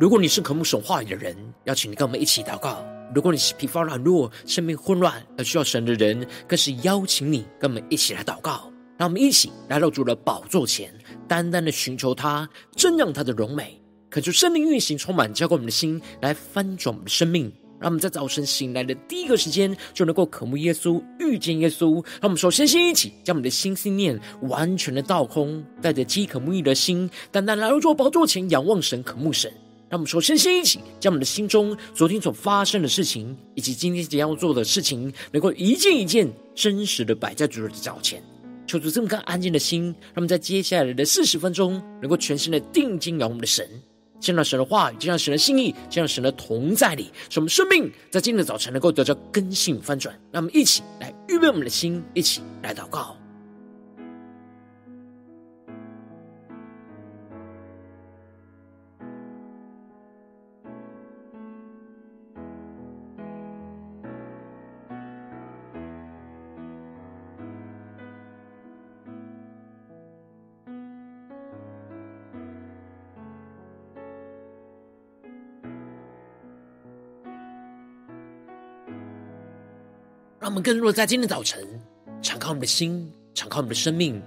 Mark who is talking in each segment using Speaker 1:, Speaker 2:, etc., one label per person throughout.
Speaker 1: 如果你是渴慕神话语的人，邀请你跟我们一起祷告；如果你是疲乏软弱、生命混乱而需要神的人，更是邀请你跟我们一起来祷告。让我们一起来到主的宝座前，单单的寻求他，正让他的荣美，恳求生命运行，充满浇灌我们的心，来翻转我们的生命。让我们在早晨醒来的第一个时间，就能够渴慕耶稣、遇见耶稣。让我们首先先一起将我们的心思念完全的倒空，带着饥渴慕义的心，单单来到主宝座前，仰望神、渴慕神。让我们首先先一起将我们的心中昨天所发生的事情，以及今天即将要做的事情，能够一件一件真实的摆在主的脚前，求主这么个安静的心，让我们在接下来的四十分钟，能够全心的定睛仰望我们的神，见到神的话语，见到神的心意，见到神的同在里，使我们生命在今天的早晨能够得到根性翻转。让我们一起来预备我们的心，一起来祷告。他们更多的在今天早晨，敞开我们的心，敞开我们的生命，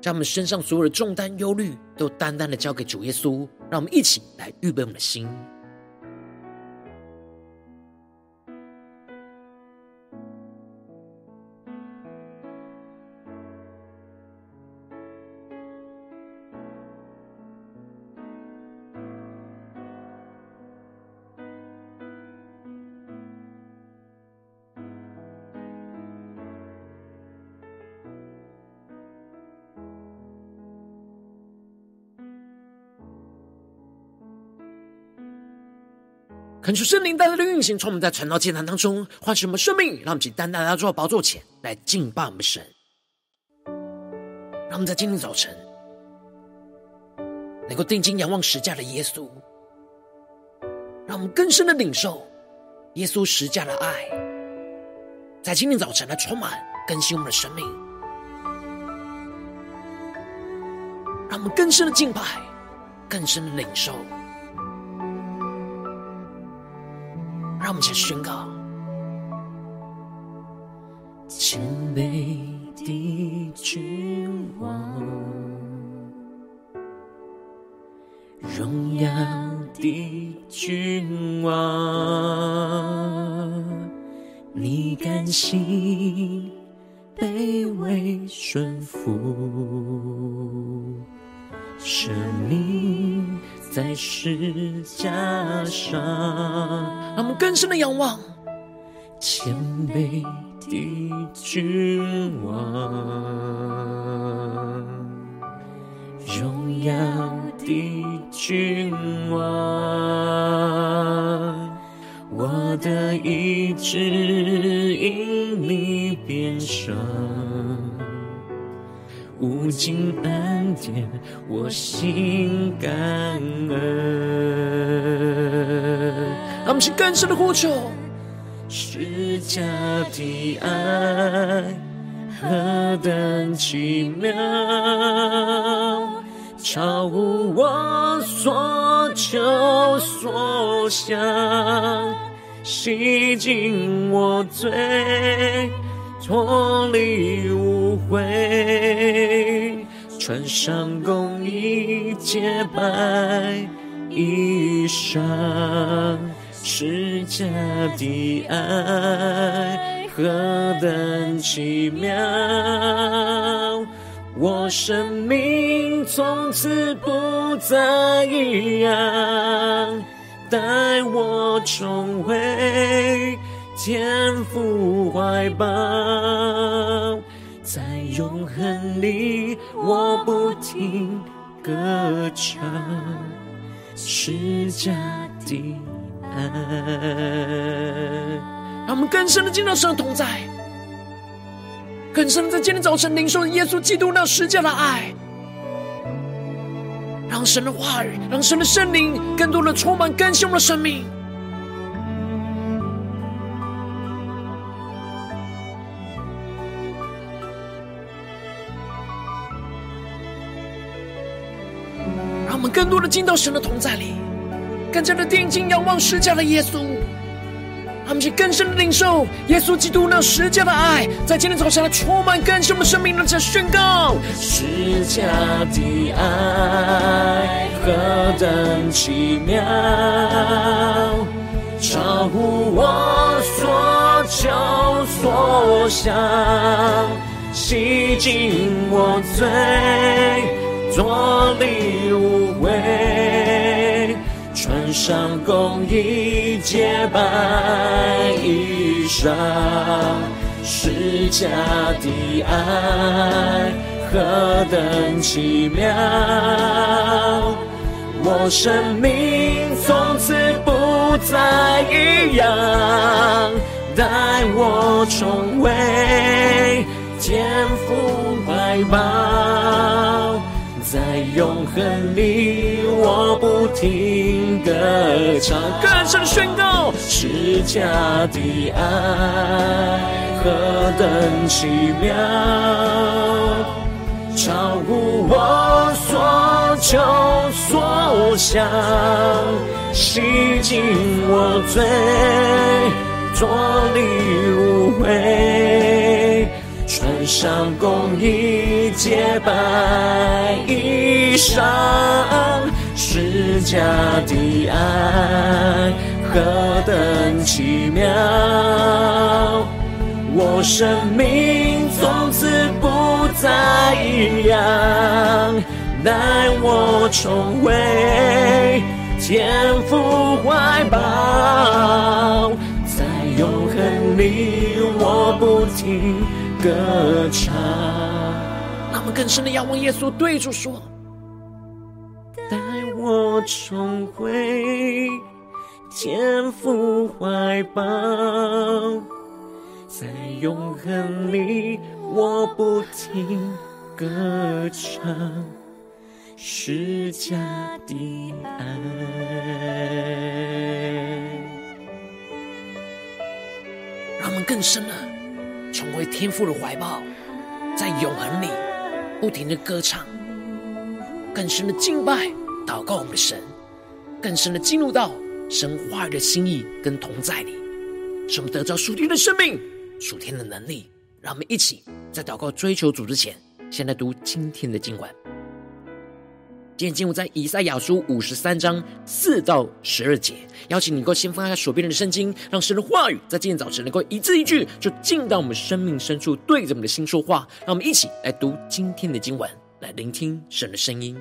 Speaker 1: 将我们身上所有的重担、忧虑，都单单的交给主耶稣。让我们一起来预备我们的心。恳求圣灵带来的运行，从我们在传道祭坛当中唤醒我们生命，让我们起单单来到宝座前来敬拜我们神。让我们在今天早晨能够定睛仰望十架的耶稣，让我们更深的领受耶稣十架的爱，在今天早晨来充满更新我们的生命，让我们更深的敬拜，更深的领受。们先宣告：谦卑的君王，荣耀的君王，你甘心上，让我们更深的仰望，谦卑的君王，荣耀的君王，我的意志因你变伤。无尽恩典，我心感恩。是更深的呼求，十架的爱何等奇妙，超乎我所求所想，洗净我罪。脱离污秽，穿上公义洁白衣裳，十架的爱何等奇妙，我生命从此不再一样，带我重回。天父怀抱，在永恒里，我不停歌唱，十架的。让我们更深的进入到神的同在，更深的在今天早晨领受耶稣基督那十架的爱，让神的话语，让神的圣灵更多的充满更新我们的生命。让我们更多的进到神的同在里，更加的定睛仰望十架的耶稣。他们去更深的领受耶稣基督那十架的爱，在今天早上来充满更深的生命的这宣告。十架的爱何等奇妙，超乎我所求所想，洗净我罪，做礼无悔。上公义洁白衣裳，十架的爱何等奇妙，我生命从此不再一样，待我重回天父怀抱。在永恒里，我不停歌唱，更深的宣告：十架的爱何等奇妙，超乎我所求所想，洗净我罪，做你无悔。穿上公义洁白衣裳，十架的爱何等奇妙，我生命从此不再一样，带我重回天父怀抱，在永恒里我不停歌唱，让我们更深的仰望耶稣，对主说：“带我重回天父怀抱，在永恒里我不停歌唱，十架的爱。”让我们更深的。重回天父的怀抱，在永恒里不停的歌唱，更深的敬拜、祷告我们的神，更深的进入到神话语的心意跟同在里，使我们得着属天的生命、属天的能力。让我们一起在祷告追求主之前，先来读今天的经文。今天经文在以赛亚书五十三章四到十二节，邀请你能够先翻开手边的圣经，让神的话语在今天早晨能够一字一句，就进到我们生命深处，对着我们的心说话。让我们一起来读今天的经文，来聆听神的声音。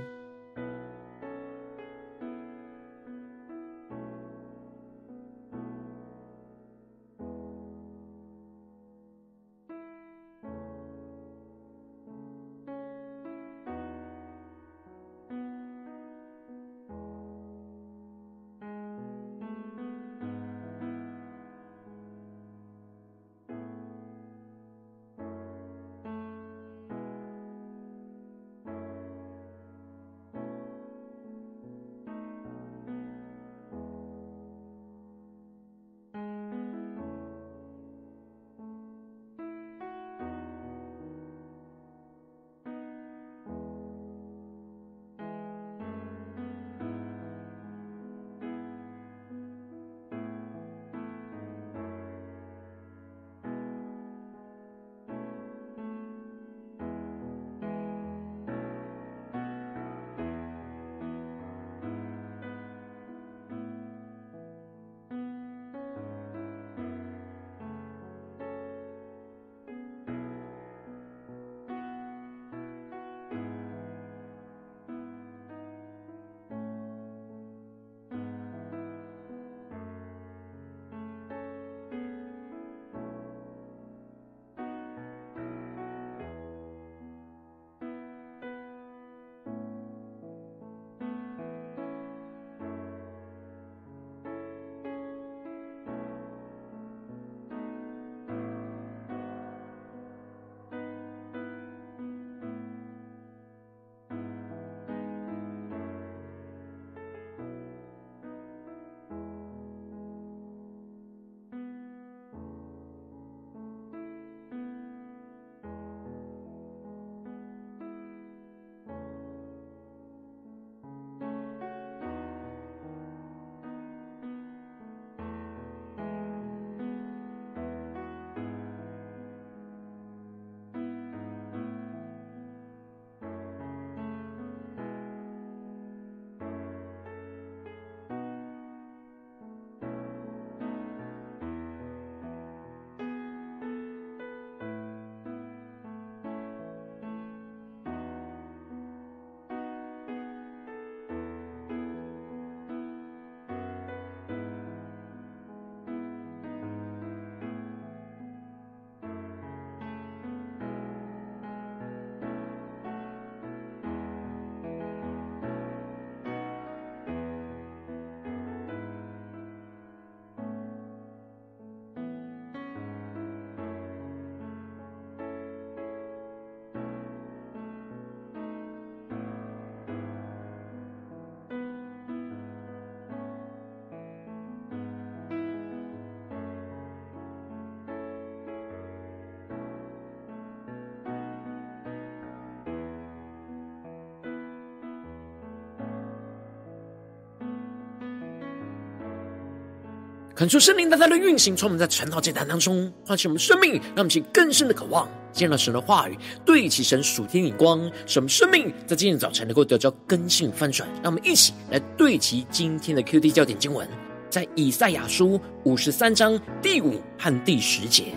Speaker 1: 恳求圣灵大大的运行，从我们在晨祷祭坛当中唤醒我们生命，让我们去更深的渴望见到神的话语，对齐神属天眼光，使我们生命在今天早晨能够得到更新翻转。让我们一起来对齐今天的 QD 焦点经文，在以赛亚书五十三章第五和第十节。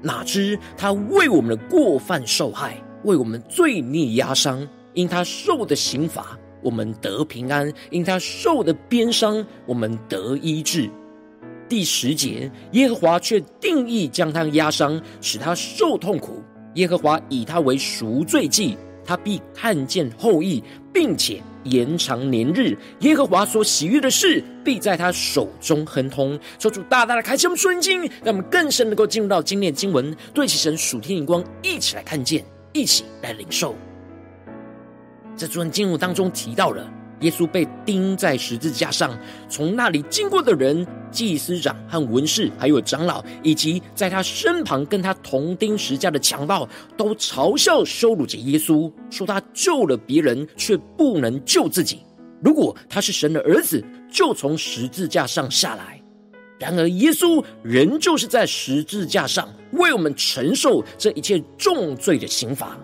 Speaker 1: 哪知他为我们的过犯受害，为我们罪孽压伤，因他受的刑罚，我们得平安；因他受的鞭伤，我们得医治。第十节，耶和华却定意将他压伤，使他受痛苦。耶和华以他为赎罪祭，他必看见后益，并且延长年日。耶和华所喜悦的事，必在他手中亨通。求主大大的开启我们属灵经，让我们更深能够进入到今天经文，对齐神属天眼光，一起来看见，一起来领受。在这段经文当中提到了。耶稣被钉在十字架上，从那里经过的人、祭司长和文士，还有长老，以及在他身旁跟他同钉十字架的强盗，都嘲笑羞辱着耶稣，说他救了别人，却不能救自己。如果他是神的儿子，就从十字架上下来。然而，耶稣仍旧是在十字架上为我们承受这一切重罪的刑罚。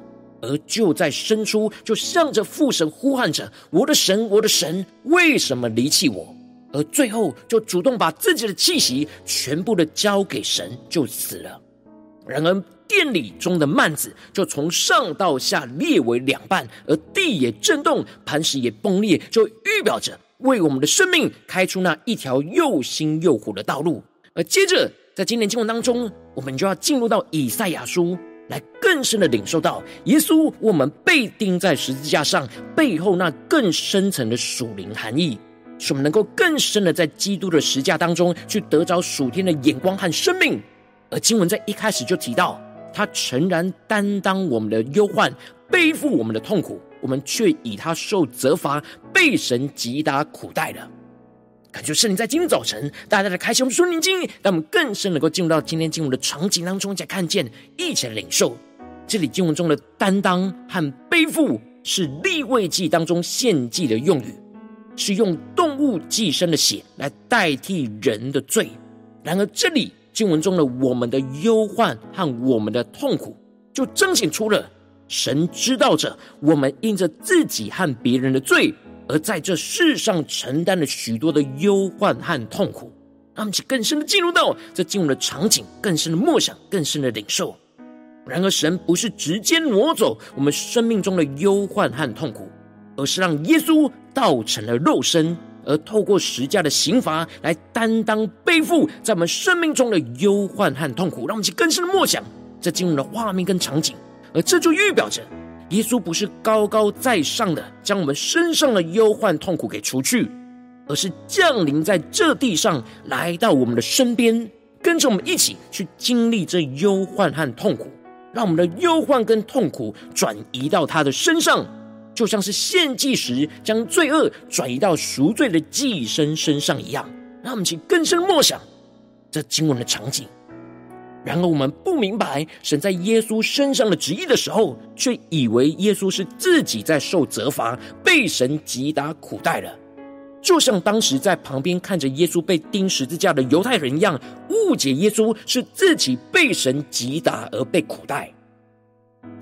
Speaker 1: 而就在深处，就向着父神呼喊着：“我的神，我的神，为什么离弃我？”而最后，就主动把自己的气息全部的交给神，就死了。然而，殿里中的幔子就从上到下裂为两半，而地也震动，磐石也崩裂，就预表着为我们的生命开出那一条又新又活的道路。而接着，在今年经文当中，我们就要进入到以赛亚书。来更深的领受到耶稣，我们被钉在十字架上背后那更深层的属灵含义，使我们能够更深的在基督的十架当中去得着属天的眼光和生命。而经文在一开始就提到，他诚然担当我们的忧患，背负我们的痛苦，我们却以他受责罚，被神击打苦待了。感谢圣灵在今天早晨大大的开启我们属灵经，让我们更深能够进入到今天经文的场景当中，再看见一起来领受。这里经文中的担当和背负是立位记当中献祭的用语，是用动物祭牲的血来代替人的罪。然而这里经文中的我们的忧患和我们的痛苦，就彰显出了神知道着我们因着自己和别人的罪。而在这世上承担了许多的忧患和痛苦，让我们去更深的进入到这进入的场景，更深的默想，更深的领受。然而，神不是直接挪走我们生命中的忧患和痛苦，而是让耶稣道成了肉身，而透过十架的刑罚来担当背负在我们生命中的忧患和痛苦。让我们去更深的默想这进入的画面跟场景，而这就预表着。耶稣不是高高在上的将我们身上的忧患痛苦给除去，而是降临在这地上，来到我们的身边，跟着我们一起去经历这忧患和痛苦，让我们的忧患跟痛苦转移到他的身上，就像是献祭时将罪恶转移到赎罪的祭生身上一样。让我们去更深默想这经文的场景。然而，我们不明白神在耶稣身上的旨意的时候，却以为耶稣是自己在受责罚，被神击打苦待了，就像当时在旁边看着耶稣被钉十字架的犹太人一样，误解耶稣是自己被神击打而被苦待。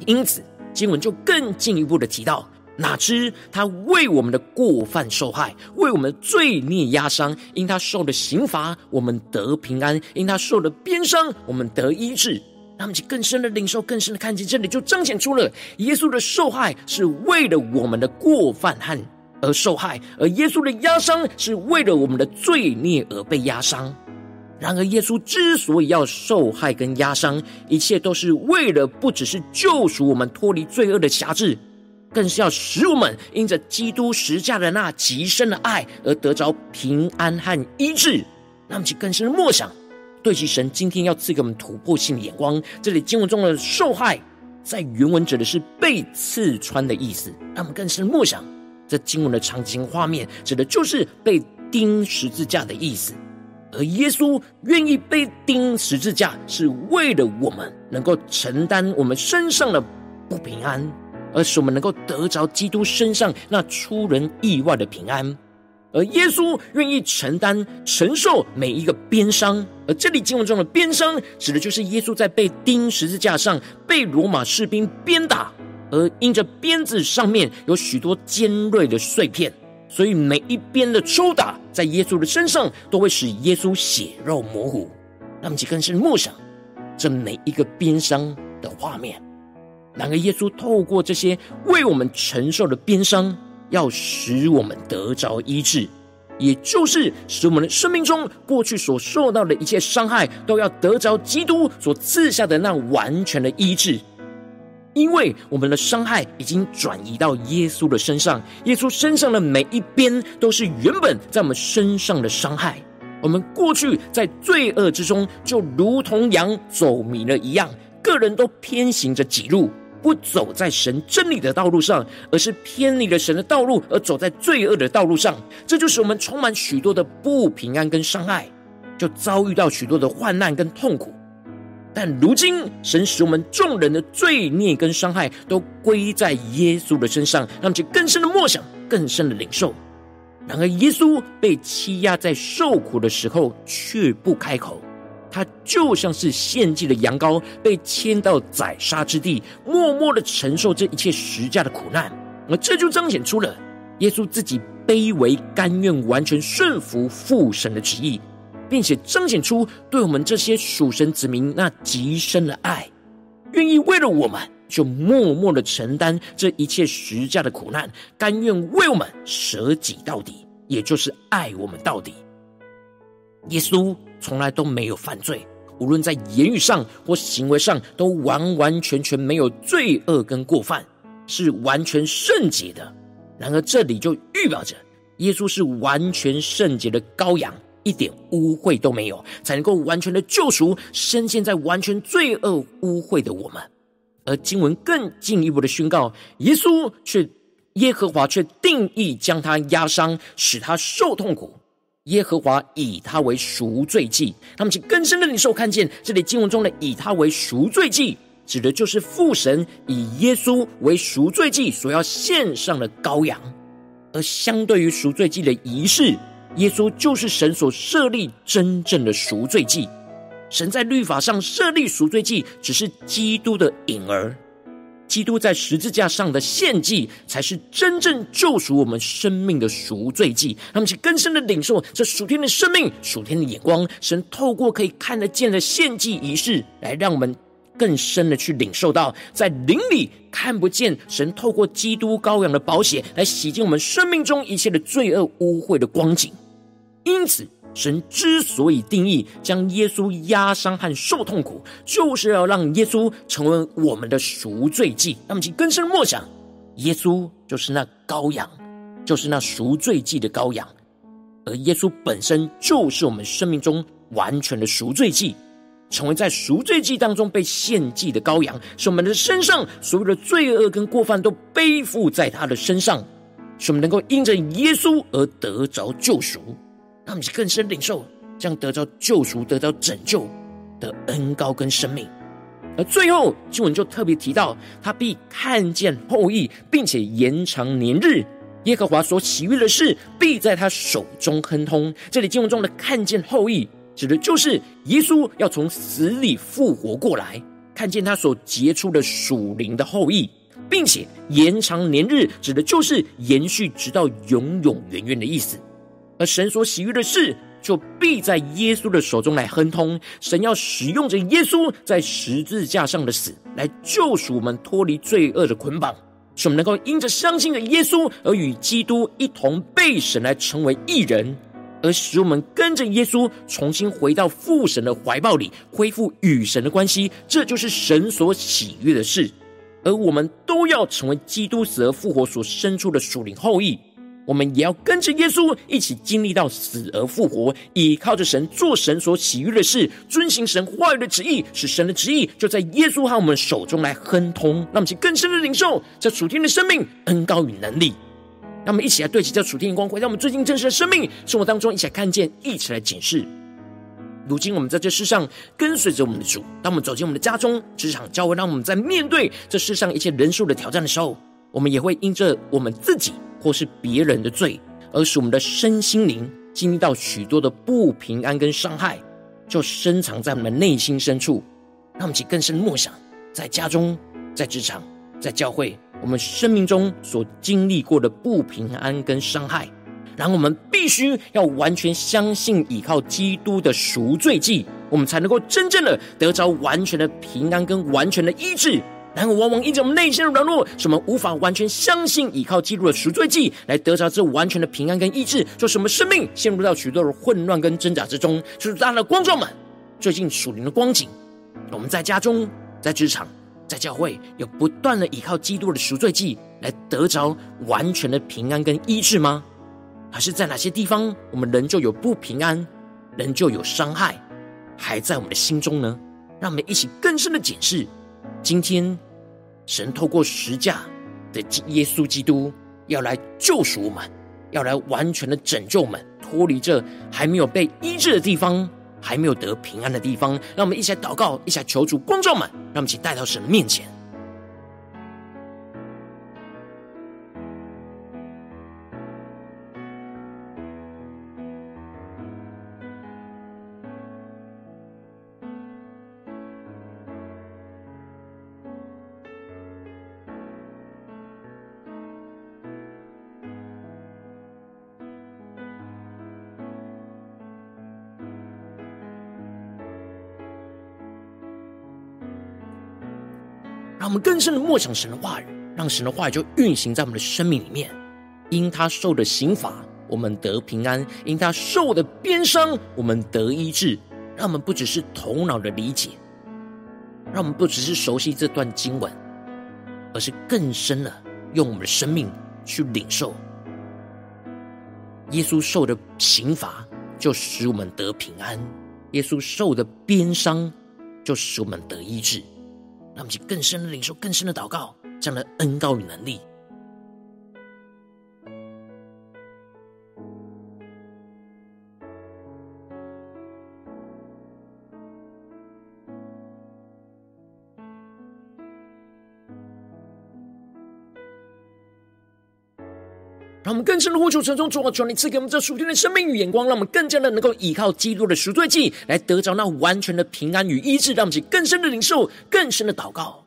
Speaker 1: 因此，经文就更进一步的提到。哪知他为我们的过犯受害，为我们的罪孽压伤。因他受的刑罚，我们得平安；因他受的鞭伤，我们得医治。让我们去更深的领受，更深的看见，这里就彰显出了耶稣的受害是为了我们的过犯和而受害，而耶稣的压伤是为了我们的罪孽而被压伤。然而，耶稣之所以要受害跟压伤，一切都是为了不只是救赎我们脱离罪恶的辖制。更是要使我们因着基督十架的那极深的爱而得着平安和医治，让我们去更深的默想，对其神今天要赐给我们突破性的眼光。这里经文中的受害，在原文指的是被刺穿的意思，让我们更深的默想，这经文的场景画面指的就是被钉十字架的意思。而耶稣愿意被钉十字架，是为了我们能够承担我们身上的不平安。而使我们能够得着基督身上那出人意外的平安，而耶稣愿意承担承受每一个鞭伤，而这里经文中的鞭伤，指的就是耶稣在被钉十字架上，被罗马士兵鞭打，而因着鞭子上面有许多尖锐的碎片，所以每一鞭的抽打在耶稣的身上，都会使耶稣血肉模糊。那么，就更是默想这每一个鞭伤的画面。然而，耶稣透过这些为我们承受的鞭伤。要使我们得着医治，也就是使我们的生命中过去所受到的一切伤害，都要得着基督所赐下的那完全的医治。因为我们的伤害已经转移到耶稣的身上，耶稣身上的每一鞭都是原本在我们身上的伤害。我们过去在罪恶之中，就如同羊走迷了一样，个人都偏行着己路。不走在神真理的道路上，而是偏离了神的道路，而走在罪恶的道路上。这就是我们充满许多的不平安跟伤害，就遭遇到许多的患难跟痛苦。但如今，神使我们众人的罪孽跟伤害都归在耶稣的身上，让其更深的默想，更深的领受。然而，耶稣被欺压在受苦的时候，却不开口。他就像是献祭的羊羔，被牵到宰杀之地，默默的承受这一切实价的苦难。而这就彰显出了耶稣自己卑微、甘愿、完全顺服父神的旨意，并且彰显出对我们这些属神子民那极深的爱，愿意为了我们就默默的承担这一切实价的苦难，甘愿为我们舍己到底，也就是爱我们到底。耶稣。从来都没有犯罪，无论在言语上或行为上，都完完全全没有罪恶跟过犯，是完全圣洁的。然而，这里就预表着耶稣是完全圣洁的羔羊，一点污秽都没有，才能够完全的救赎深陷在完全罪恶污秽的我们。而经文更进一步的宣告，耶稣却耶和华却定义将他压伤，使他受痛苦。耶和华以他为赎罪祭，他们请更深的领受看见这里经文中的“以他为赎罪祭”，指的就是父神以耶稣为赎罪祭所要献上的羔羊。而相对于赎罪祭的仪式，耶稣就是神所设立真正的赎罪祭。神在律法上设立赎罪祭，只是基督的影儿。基督在十字架上的献祭，才是真正救赎我们生命的赎罪祭。让我们去更深的领受这属天的生命、属天的眼光。神透过可以看得见的献祭仪式，来让我们更深的去领受到，在灵里看不见神透过基督羔羊的宝血来洗净我们生命中一切的罪恶污秽的光景。因此。神之所以定义将耶稣压伤和受痛苦，就是要让耶稣成为我们的赎罪祭。那么，请更深默想，耶稣就是那羔羊，就是那赎罪祭的羔羊，而耶稣本身就是我们生命中完全的赎罪祭，成为在赎罪祭当中被献祭的羔羊，使我们的身上所有的罪恶跟过犯都背负在他的身上，使我们能够因着耶稣而得着救赎。让我们更深领受，这样得到救赎、得到拯救的恩高跟生命。而最后经文就特别提到，他必看见后裔，并且延长年日。耶和华所喜悦的事，必在他手中亨通。这里经文中的“看见后裔”，指的就是耶稣要从死里复活过来，看见他所结出的属灵的后裔，并且延长年日，指的就是延续直到永永远远的意思。而神所喜悦的事，就必在耶稣的手中来亨通。神要使用着耶稣在十字架上的死，来救赎我们脱离罪恶的捆绑，使我们能够因着相信的耶稣，而与基督一同被神来成为一人，而使我们跟着耶稣重新回到父神的怀抱里，恢复与神的关系。这就是神所喜悦的事。而我们都要成为基督死而复活所生出的属灵后裔。我们也要跟着耶稣一起经历到死而复活，依靠着神做神所喜悦的事，遵行神话语的旨意，使神的旨意就在耶稣和我们手中来亨通。让我们去更深的领受这属天的生命恩膏与能力。让我们一起来对齐这属天的光，辉，让我们最近真实的生命生活当中，一起来看见，一起来检视。如今我们在这世上跟随着我们的主，当我们走进我们的家中、职场、教会，让我们在面对这世上一切人数的挑战的时候，我们也会因着我们自己。或是别人的罪，而使我们的身心灵经历到许多的不平安跟伤害，就深藏在我们内心深处。让我们起更深默想，在家中、在职场、在教会，我们生命中所经历过的不平安跟伤害。然后我们必须要完全相信，依靠基督的赎罪祭，我们才能够真正的得着完全的平安跟完全的医治。然后往往因着我们内心的软弱，使我们无法完全相信依靠基督的赎罪祭来得着这完全的平安跟医治，就使我们生命陷入到许多的混乱跟挣扎之中。就是大家的观众们，最近属灵的光景，我们在家中、在职场、在教会，有不断的依靠基督的赎罪祭来得着完全的平安跟医治吗？还是在哪些地方，我们仍旧有不平安，仍旧有伤害，还在我们的心中呢？让我们一起更深的检视。今天，神透过十架的耶稣基督，要来救赎我们，要来完全的拯救我们，脱离这还没有被医治的地方，还没有得平安的地方。让我们一起来祷告，一起来求主光照们，让我们一起带到神面前。我们更深的默想神的话语，让神的话语就运行在我们的生命里面。因他受的刑罚，我们得平安；因他受的鞭伤，我们得医治。让我们不只是头脑的理解，让我们不只是熟悉这段经文，而是更深的用我们的生命去领受。耶稣受的刑罚，就使我们得平安；耶稣受的鞭伤，就使我们得医治。让我们更深的领受，更深的祷告，这样的恩膏与能力。让我们更深的呼求，沉重主啊，求你赐给我们这属天的生命与眼光，让我们更加的能够依靠基督的赎罪祭，来得着那完全的平安与医治。让我们去更深的领受，更深的祷告。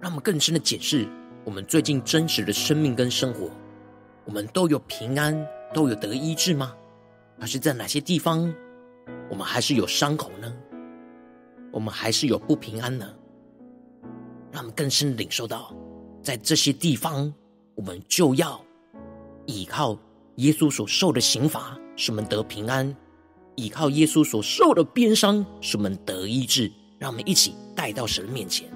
Speaker 1: 让我们更深的解释。我们最近真实的生命跟生活，我们都有平安，都有得医治吗？还是在哪些地方，我们还是有伤口呢？我们还是有不平安呢？让我们更深领受到，在这些地方，我们就要依靠耶稣所受的刑罚，使我们得平安；依靠耶稣所受的鞭伤，使我们得医治。让我们一起带到神面前。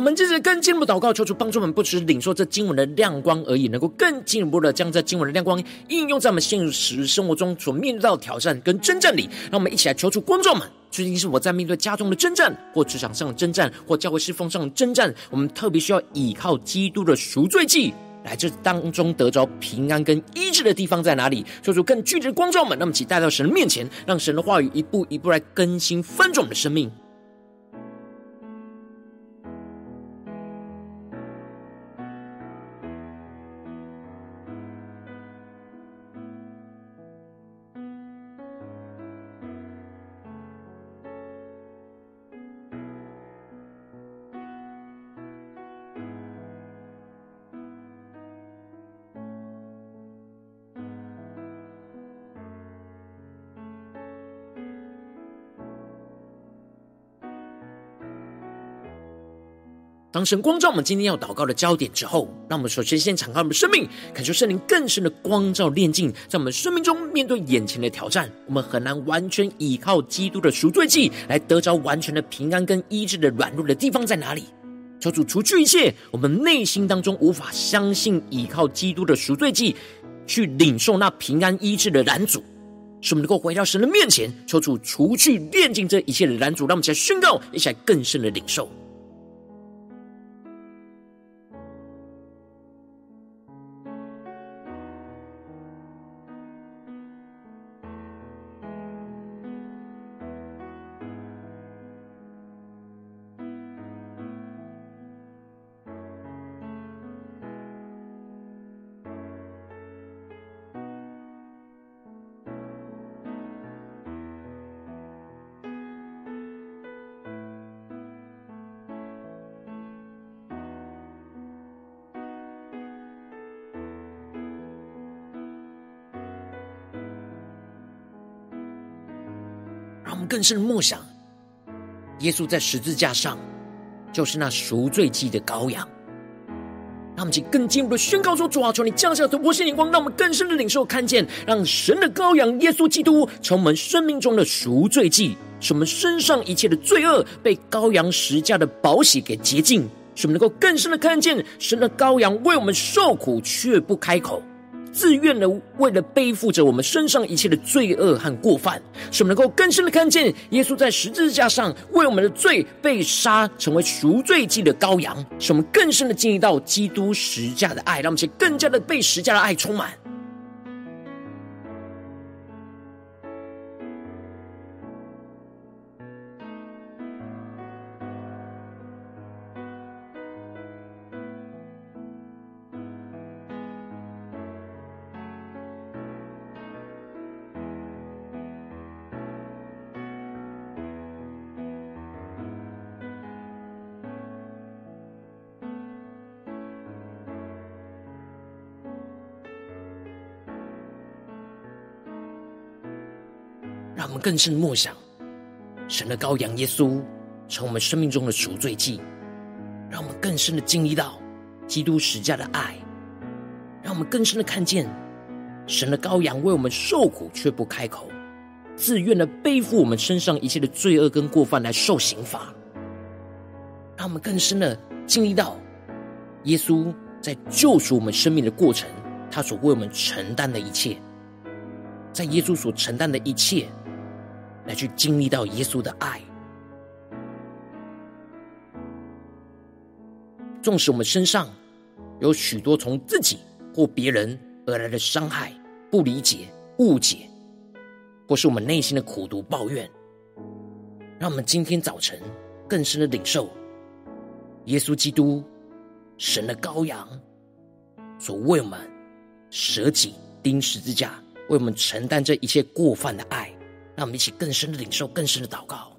Speaker 1: 我们接着更进一步祷告，求主帮助我们，不只是领受这经文的亮光而已，能够更进一步的将这经文的亮光应用在我们现实生活中所面对到的挑战跟征战里。让我们一起来求主光照们，最近是我在面对家中的征战，或职场上的征战，或教会侍奉上的征战，我们特别需要依靠基督的赎罪祭，来这当中得着平安跟医治的地方在哪里？求主更具体的光照们，那么，请带到神的面前，让神的话语一步一步来更新翻转我们的生命。当神光照我们今天要祷告的焦点之后，让我们首先先敞开我们的生命，感受圣灵更深的光照炼净，在我们生命中面对眼前的挑战，我们很难完全依靠基督的赎罪祭来得着完全的平安跟医治的软弱的地方在哪里？求主除去一切我们内心当中无法相信依靠基督的赎罪祭去领受那平安医治的拦阻，使我们能够回到神的面前，求主除去炼净这一切的拦阻，让我们起来宣告，一起来更深的领受。更深的默想，耶稣在十字架上就是那赎罪祭的羔羊。让我们请更进一步的宣告说：主啊，求你降下突破性眼光，让我们更深的领受看见，让神的羔羊耶稣基督成为我们生命中的赎罪祭，使我们身上一切的罪恶被羔羊十架的宝血给洁净，使我们能够更深的看见神的羔羊为我们受苦却不开口。自愿的，为了背负着我们身上一切的罪恶和过犯，使我们能够更深的看见耶稣在十字架上为我们的罪被杀，成为赎罪祭的羔羊，使我们更深的经历到基督十架的爱，让我们且更加的被十架的爱充满。让我们更深的默想，神的羔羊耶稣成我们生命中的赎罪祭，让我们更深的经历到基督十架的爱，让我们更深的看见神的羔羊为我们受苦却不开口，自愿的背负我们身上一切的罪恶跟过犯来受刑罚，让我们更深的经历到耶稣在救赎我们生命的过程，他所为我们承担的一切，在耶稣所承担的一切。来去经历到耶稣的爱，纵使我们身上有许多从自己或别人而来的伤害、不理解、误解，或是我们内心的苦读抱怨，让我们今天早晨更深的领受耶稣基督神的羔羊所为我们舍己钉十字架，为我们承担这一切过犯的爱。让我们一起更深的领受，更深的祷告。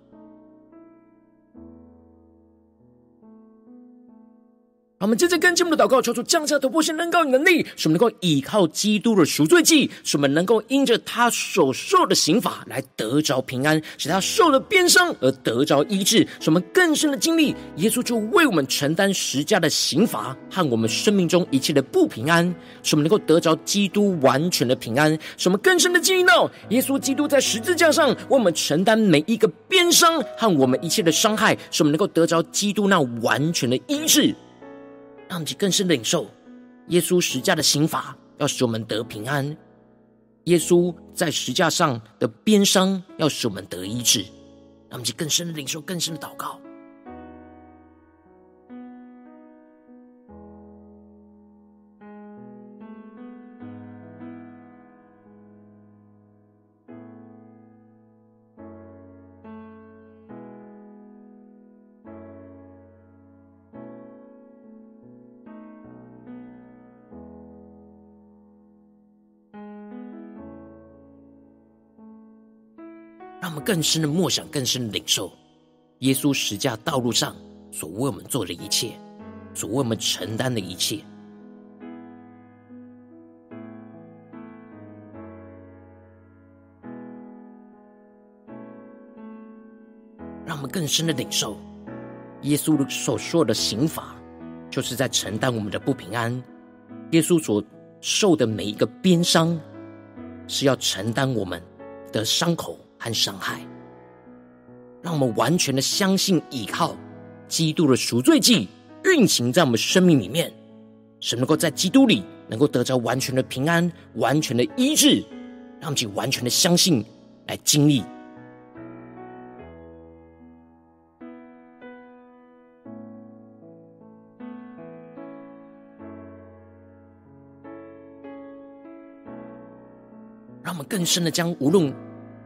Speaker 1: 我们接着跟进我们的祷告，求主降下突破性能高与能力，使我们能够依靠基督的赎罪祭，使我们能够因着他所受的刑罚来得着平安，使他受了鞭伤而得着医治，使我们更深的经历耶稣就为我们承担十架的刑罚和我们生命中一切的不平安，使我们能够得着基督完全的平安，使我们更深的经历到耶稣基督在十字架上为我们承担每一个鞭伤和我们一切的伤害，使我们能够得着基督那完全的医治。让我们更深的领受耶稣十架的刑罚，要使我们得平安；耶稣在十架上的鞭伤，要使我们得医治。让我们更深的领受，更深的祷告。更深的默想，更深的领受耶稣十架道路上所为我们做的一切，所为我们承担的一切。让我们更深的领受耶稣所受的刑罚，就是在承担我们的不平安。耶稣所受的每一个鞭伤，是要承担我们的伤口。和伤害，让我们完全的相信依靠基督的赎罪祭运行在我们生命里面，使能够在基督里能够得着完全的平安、完全的医治，让我们去完全的相信，来经历。让我们更深的将无论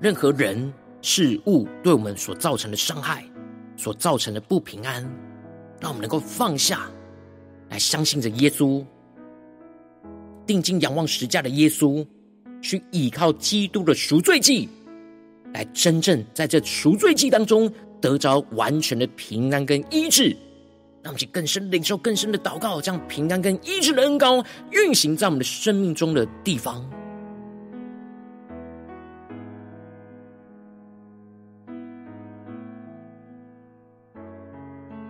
Speaker 1: 任何人事物对我们所造成的伤害、所造成的不平安，让我们能够放下，来相信着耶稣，定睛仰望十架的耶稣，去倚靠基督的赎罪祭，来真正在这赎罪祭当中得着完全的平安跟医治。让我们去更深领受更深的祷告，将平安跟医治的恩膏运行在我们的生命中的地方。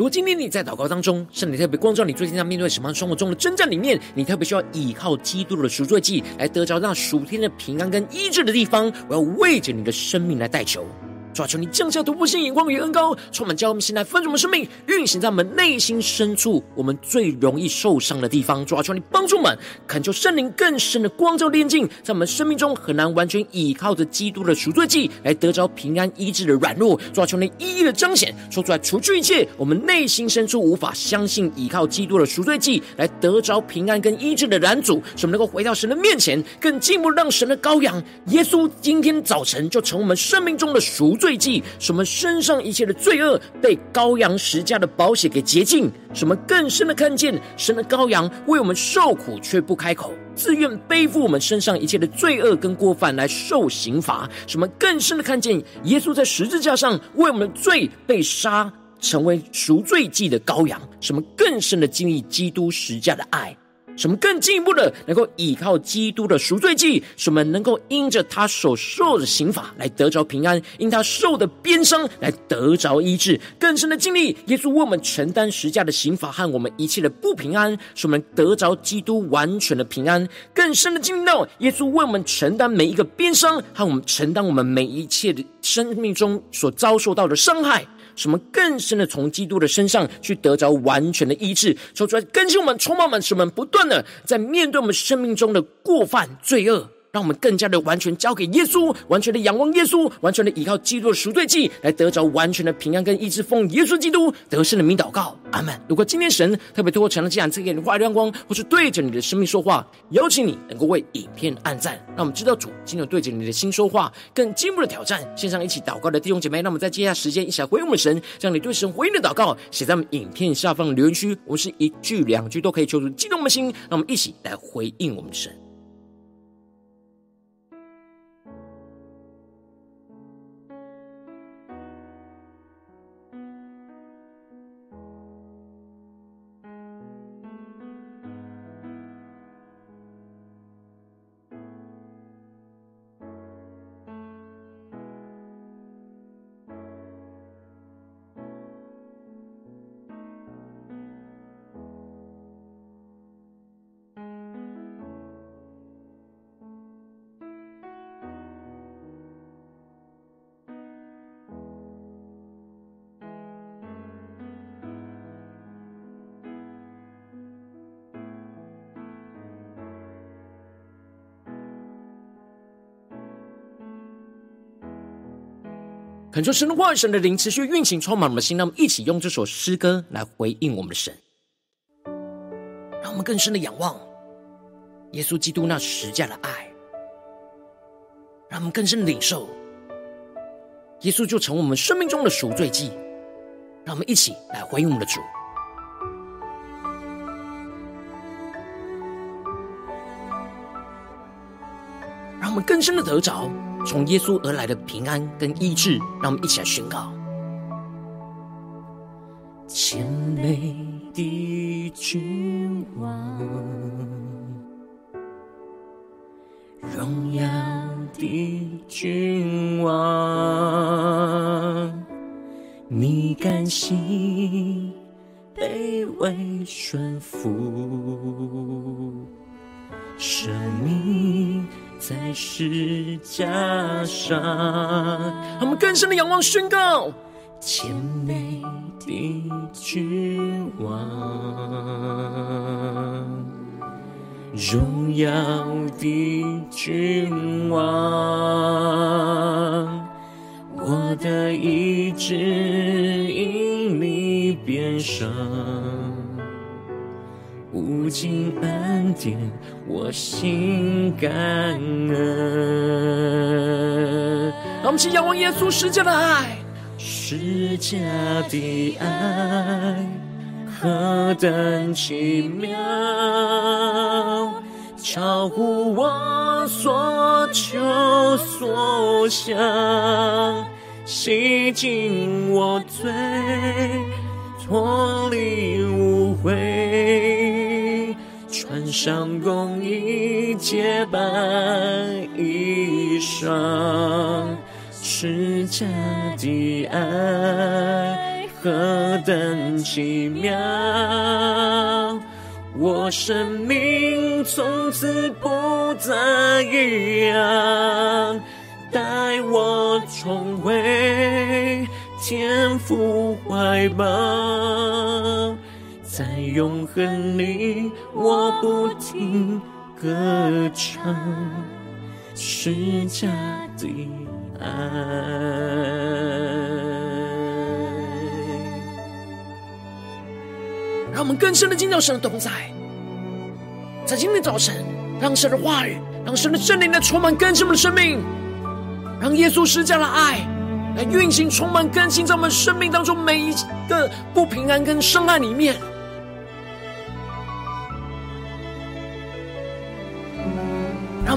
Speaker 1: 如果今天你在祷告当中，圣灵特别光照你，最近在面对什么生活中的征战里面，你特别需要依靠基督的赎罪祭来得着那属天的平安跟医治的地方，我要为着你的生命来代求。抓住，你降下突破性眼光与恩膏，充满教我们现在分盛的生命，运行在我们内心深处，我们最容易受伤的地方。抓住，你帮助我们，恳求圣灵更深的光照炼净，在我们生命中很难完全依靠着基督的赎罪祭来得着平安医治的软弱。抓住，你一一的彰显，说出来，除去一切我们内心深处无法相信依靠基督的赎罪祭来得着平安跟医治的拦阻，使我们能够回到神的面前，更进一步让神的羔羊耶稣今天早晨就成我们生命中的赎。罪祭，什么身上一切的罪恶被羔羊十架的宝血给洁净，什么更深的看见神的羔羊为我们受苦却不开口，自愿背负我们身上一切的罪恶跟过犯来受刑罚，什么更深的看见耶稣在十字架上为我们的罪被杀，成为赎罪祭的羔羊，什么更深的经历基督十架的爱。什么更进一步的，能够依靠基督的赎罪祭，什么能够因着他所受的刑罚来得着平安，因他受的鞭伤来得着医治，更深的经历耶稣为我们承担十架的刑罚和我们一切的不平安，使我们得着基督完全的平安，更深的经历到耶稣为我们承担每一个鞭伤，和我们承担我们每一切的生命中所遭受到的伤害。什么更深的从基督的身上去得着完全的医治，说出来更新我们，充满我们，使我们不断的在面对我们生命中的过犯罪恶。让我们更加的完全交给耶稣，完全的仰望耶稣，完全的依靠基督的赎罪祭，来得着完全的平安跟医治。奉耶稣基督得胜的名祷告，阿门。如果今天神特别透过成了这样赐给你发亮光，或是对着你的生命说话，邀请你能够为影片按赞，让我们知道主今天对着你的心说话，更进一步的挑战。线上一起祷告的弟兄姐妹，让我们在接下时间一起来回应我们神，将你对神回应的祷告写在我们影片下方的留言区，我们是一句两句都可以求主激动我们的心，让我们一起来回应我们的神。恳求神的话语、神的灵持续运行，充满我们的心。让我们一起用这首诗歌来回应我们的神，让我们更深的仰望耶稣基督那十架的爱，让我们更深的领受耶稣就成为我们生命中的赎罪祭。让我们一起来回应我们的主。让我们更深的得着从耶稣而来的平安跟医治，让我们一起来宣告：
Speaker 2: 谦卑的君王，荣耀的君王，你甘心卑微顺服，生命。在十架上，
Speaker 1: 我们更深的仰望宣告：
Speaker 2: 谦卑的君王，荣耀的君王，我的意志因你变生。无尽恩典，我心感恩。
Speaker 1: 让我们起仰望耶稣十架的爱，
Speaker 2: 十架的爱何等奇妙，超乎我所求所想，洗净我罪，脱离污秽。穿上公义洁白衣裳，十架的爱何等奇妙！我生命从此不再一样，带我重回天父怀抱。在永恒里，我不停歌唱十架的爱。
Speaker 1: 让我们更深的敬到神的同在，在今天早晨，让神的话语，让神的圣灵来充满更新我们的生命，让耶稣施加的爱来运行，充满更新在我们生命当中每一个不平安跟伤害里面。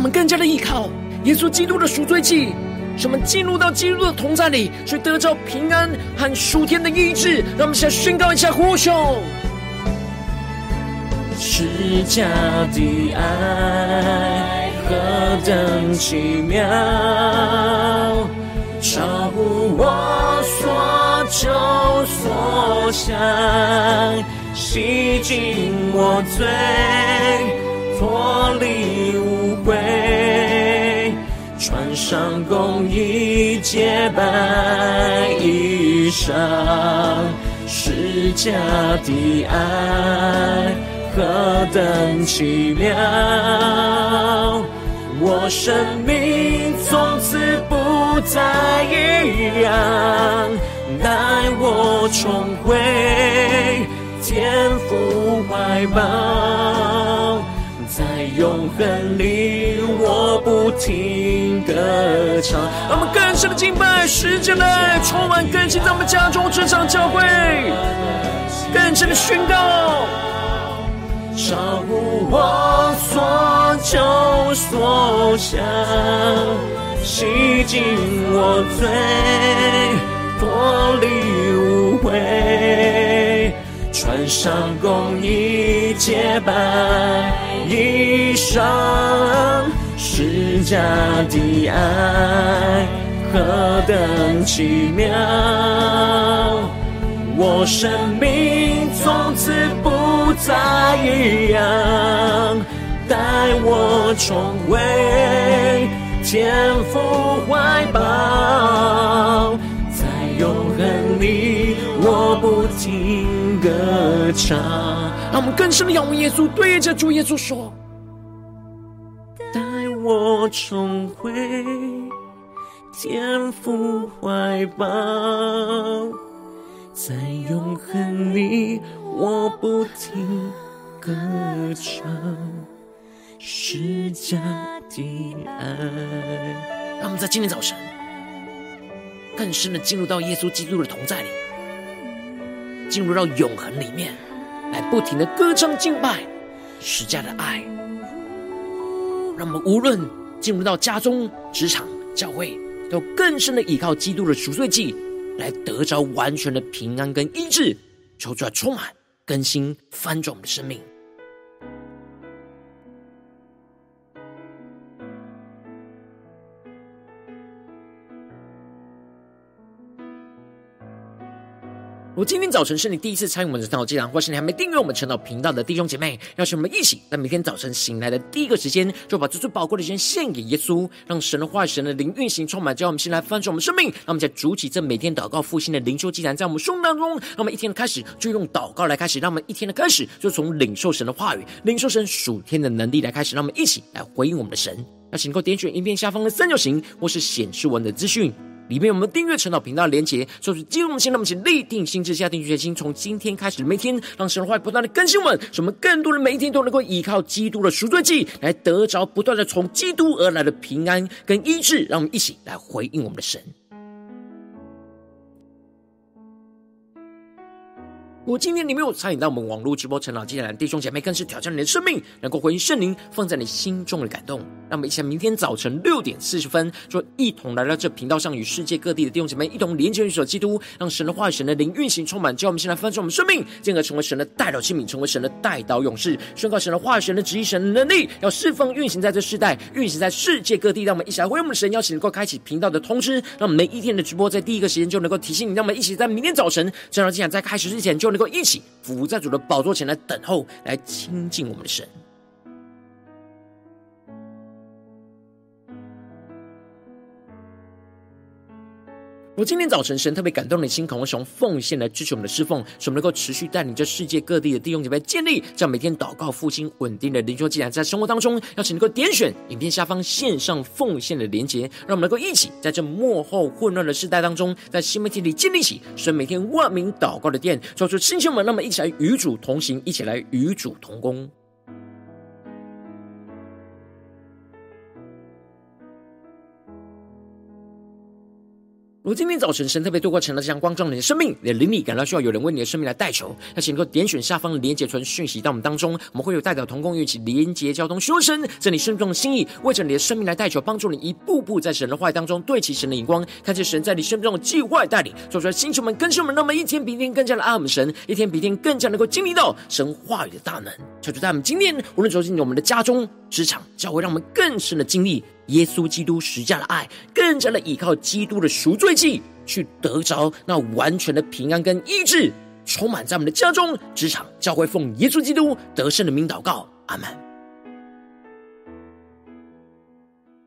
Speaker 1: 们更加的依靠耶稣基督的赎罪祭，使我们进入到基督的同在里，去得着平安和属天的医治。让我们先宣告一下呼求：
Speaker 2: 十架的爱何等奇妙，超乎我所求所想，洗净我罪，脱离污秽，穿上公义洁白衣裳，施加的爱何等奇妙！我生命从此不再一样，带我重回天父怀抱。永恒里，我不停歌唱。
Speaker 1: 让我们更深的敬拜，十架的爱充满更新，在我们家中、职场、教会，更深的宣告，
Speaker 2: 超乎我所求所想，洗净我罪，脱离污秽，穿上公义洁白。衣裳，十架的爱何等奇妙！我生命从此不再一样，带我重回天父怀抱，在永恒里我不停歌唱。
Speaker 1: 让我们更深的仰望耶稣，对着主耶稣说：“
Speaker 2: 带我重回天父怀抱，在永恒里，我不停歌唱，施加的爱。
Speaker 1: 让我们在今天早晨，更深的进入到耶稣基督的同在里，进入到永恒里面，来不停的歌唱敬拜，施加的爱。让我们无论进入到家中、职场、教会。都更深的依靠基督的赎罪祭，来得着完全的平安跟医治，求出来充满、更新、翻转我们的生命。我今天早晨是你第一次参与我们的晨祷祭坛，或是你还没订阅我们晨祷频道的弟兄姐妹，邀请我们一起在每天早晨醒来的第一个时间，就把这最宝贵的时间献给耶稣，让神的话语、神的灵运行充满，叫我们先来翻转我们生命。让我们在主起这每天祷告复兴的灵修祭坛，在我们生命当中，让我们一天的开始就用祷告来开始，让我们一天的开始就从领受神的话语、领受神属天的能力来开始，让我们一起来回应我们的神。邀请能够点选影片下方的三角形，或是显示文的资讯。里面我们订阅陈祷频道的连接，就是进入我们现在，我们请立定心智，下定决心，从今天开始每天，让神的话不断的更新我们，使我们更多的每一天都能够依靠基督的赎罪记，来得着不断的从基督而来的平安跟医治。让我们一起来回应我们的神。我今天你没有参与到我们网络直播晨祷祭坛的弟兄姐妹，更是挑战你的生命，能够回应圣灵放在你心中的感动。让我们一起在明天早晨六点四十分，就一同来到这频道上，与世界各地的弟兄姐妹一同连接、与所基督，让神的话语、神的灵运行充满，叫我们先来翻转我们生命，进而成为神的代祷器皿，成为神的代祷勇士，宣告神的话语、神的旨意、神的能力，要释放运行在这世代，运行在世界各地。让我们一起来为我们神邀请，能够开启频道的通知，让我们每一天的直播在第一个时间就能够提醒你。让我们一起在明天早晨晨祷祭坛在开始之前就。能够一起伏在主的宝座前来等候，来亲近我们的神。我今天早晨，神特别感动的心，渴望使用奉献来支持我们的侍奉，使我们能够持续带领着世界各地的弟兄姐妹建立这样每天祷告复兴稳定的灵修祭坛，在生活当中，邀请能够点选影片下方线上奉献的连结，让我们能够一起在这幕后混乱的时代当中，在新媒体里建立起神每天万名祷告的殿，说出弟兄们，那么一起来与主同行，一起来与主同工。如今天早晨，神特别透过晨祷这样光照你的生命，你的灵里感到需要有人为你的生命来代求，那请能够点选下方的连结传讯息到我们当中，我们会有代表同工一起连结交通，说神在你生命中的心意，为着你的生命来代求，帮助你一步步在神的话语当中对齐神的眼光，看见神在你生命中的计划带领，做出来星球们更新我们，那么一天比一天更加的爱我们神，一天比一天更加能够经历到神话语的大能。求主在我们今天无论走进我们的家中、职场、教会，让我们更深的经历。耶稣基督施加的爱，更加的依靠基督的赎罪祭，去得着那完全的平安跟医治，充满在我们的家中、职场、教会，奉耶稣基督得胜的名祷告，阿门。